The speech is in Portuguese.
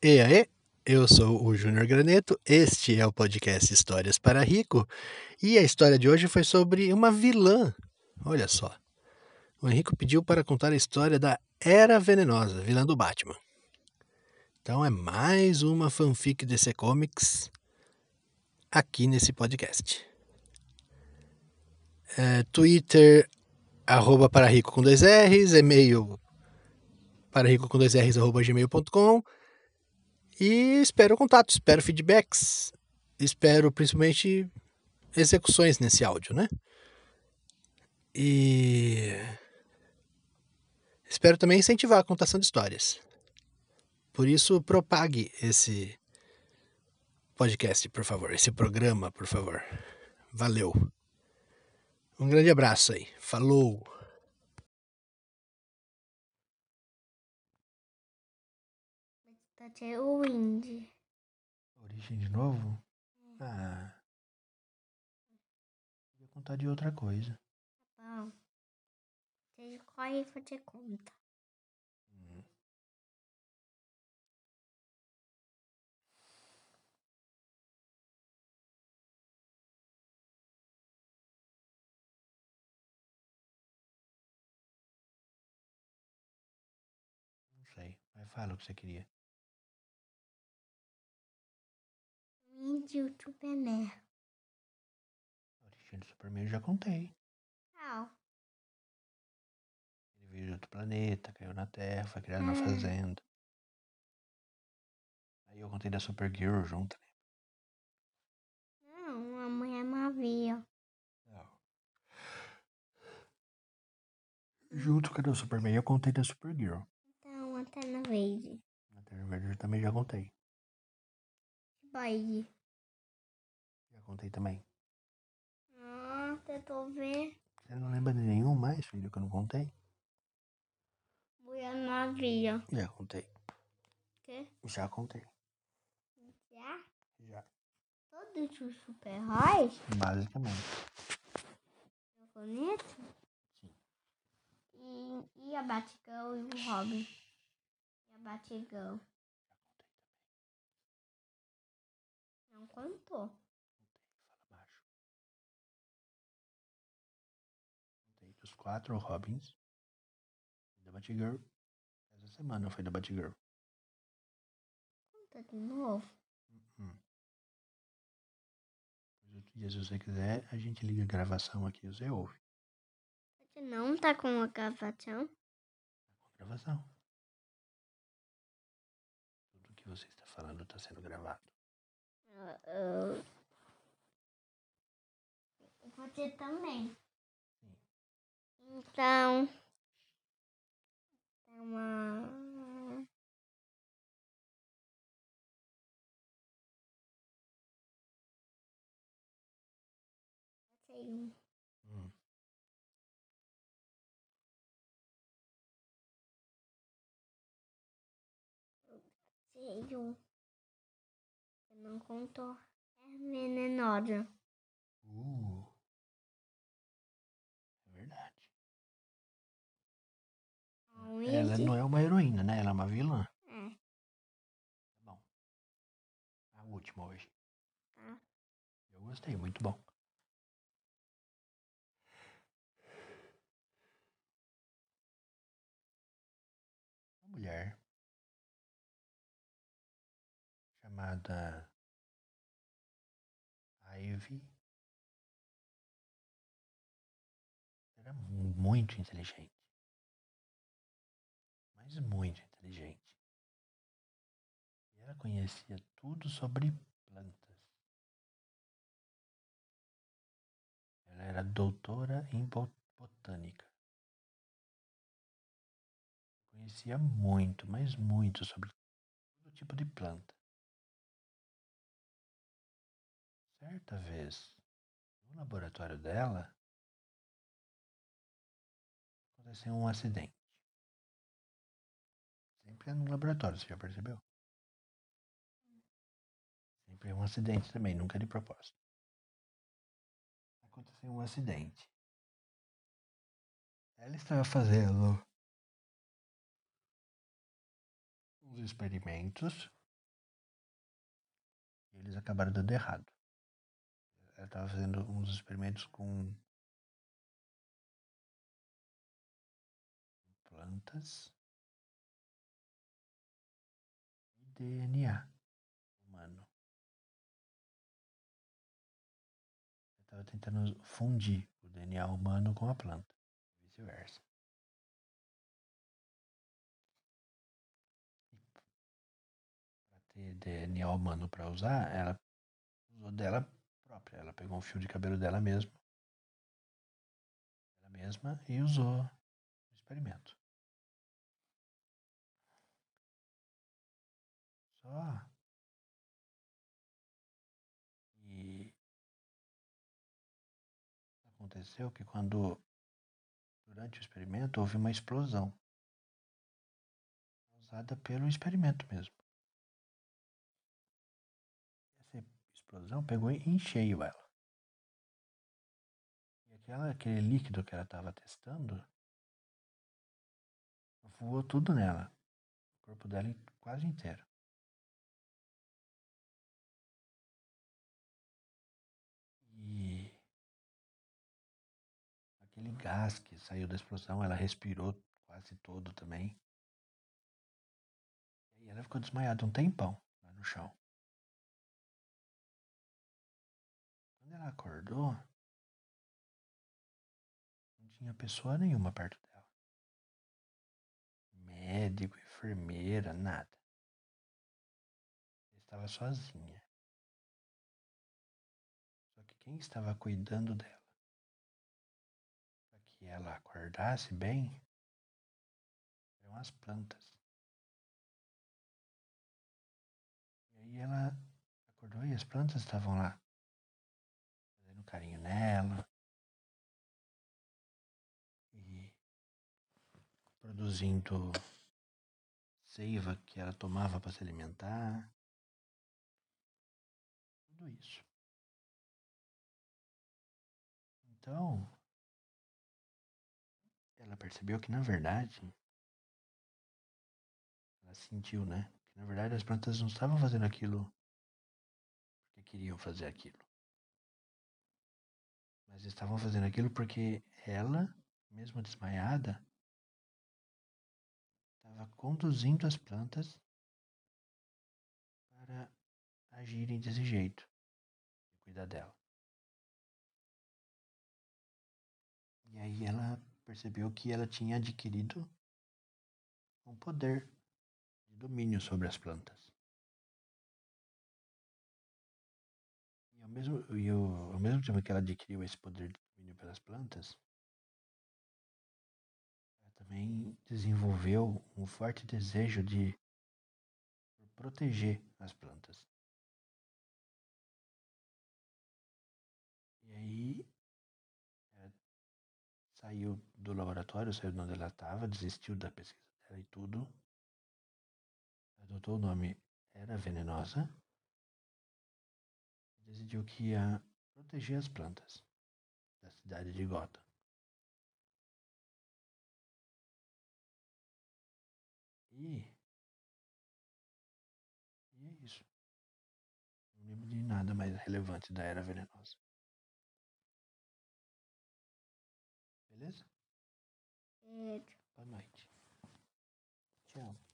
E aí, eu sou o Júnior Graneto, este é o podcast Histórias para Rico, e a história de hoje foi sobre uma vilã. Olha só. O Henrico pediu para contar a história da Era Venenosa, vilã do Batman. Então é mais uma fanfic DC Comics aqui nesse podcast. É, Twitter, arroba para rico com dois R's, e-mail para rico com dois R's, arroba gmail.com e espero contato, espero feedbacks, espero principalmente execuções nesse áudio, né? E espero também incentivar a contação de histórias. Por isso, propague esse podcast, por favor, esse programa, por favor. Valeu. Um grande abraço aí. Falou. Até o Indy. Origem de novo? Ah. Vou contar de outra coisa. Bom, você corre e fazer conta. Hum. Não sei, mas fala o que você queria. O Indy e o Superman. A origem do Superman eu já contei. Tchau. Ele veio de outro planeta, caiu na Terra, foi criado na Ah. fazenda. Aí eu contei da Supergirl junto, né? Não, a Mulher Maravilha. Não. Junto com a do Superman eu contei da Supergirl. Então, até na verde. Na Terra Verde eu também já contei. Bye. Já contei também. Ah, tentou ver. Você não lembra de nenhum mais, filho, que eu não contei? Mulher Maravilha. Já contei. Quê? Já contei. Já? Já. Todos os super-heróis? Basicamente. É bonito? E, e a Batgirl e o Robin? E a Batgirl? Não contou. Fala baixo. Contei dos quatro Robins. Da Batgirl. Essa semana foi da Batgirl. Conta de novo. Hum. Mas outro dia, se você quiser, a gente liga a gravação aqui e você ouve. Você não tá com a gravação? Com gravação. Tudo que você está falando está sendo gravado. Ah, ah. Você também. Sim. Então. É uma. Sei. Hum. Sei. um. Não contou. É venenosa. Uh. É verdade. Um Ela não é uma heroína, né? Ela é uma vilã. É, Tá bom. A última hoje. tá. Eu gostei, muito bom. Mulher chamada Ivy era mu- muito inteligente. Mas muito inteligente. E ela conhecia tudo sobre plantas. Ela era doutora em bo- botânica. Conhecia muito, mas muito sobre todo tipo de planta. Certa vez, no laboratório dela, aconteceu um acidente. Sempre é no laboratório, você já percebeu? Sempre é um acidente também, nunca de propósito. Aconteceu um acidente. Ela estava fazendo uns experimentos eles acabaram dando errado. Estava fazendo uns experimentos com plantas e DNA humano. Ela estava tentando fundir o DNA humano com a planta, vice-versa. Para ter DNA humano para usar, ela usou dela própria. Ela pegou um fio de cabelo dela mesma, ela mesma e usou no experimento. Só e aconteceu que quando durante o experimento houve uma explosão causada pelo experimento mesmo. Explosão pegou em cheio ela. E aquela, aquele líquido que ela estava testando voou tudo nela. O corpo dela quase inteiro. E aquele gás que saiu da explosão, ela respirou quase todo também. E ela ficou desmaiada um tempão lá no chão. Ela acordou, não tinha pessoa nenhuma perto dela. Médico, enfermeira, nada. Ela estava sozinha. Só que quem estava cuidando dela para que ela acordasse bem eram as plantas. E aí ela acordou e as plantas estavam lá, produzindo seiva que ela tomava para se alimentar. Tudo isso. Então, ela percebeu que na verdade ela sentiu, né? Que na verdade as plantas não estavam fazendo aquilo porque queriam fazer aquilo. Mas estavam fazendo aquilo porque ela, mesmo desmaiada, estava conduzindo as plantas para agirem desse jeito e cuidar dela. E aí ela percebeu que ela tinha adquirido um poder de domínio sobre as plantas. E ao mesmo, e ao, ao mesmo tempo que ela adquiriu esse poder de domínio pelas plantas, desenvolveu um forte desejo de proteger as plantas. E aí saiu do laboratório, saiu de onde ela estava, desistiu da pesquisa dela e tudo. Adotou o nome Era Venenosa. Decidiu que ia proteger as plantas da cidade de Gotham. E, e é isso. Não lembro de nada mais relevante da Era Venenosa. Beleza? Pedro. Boa noite. Tchau.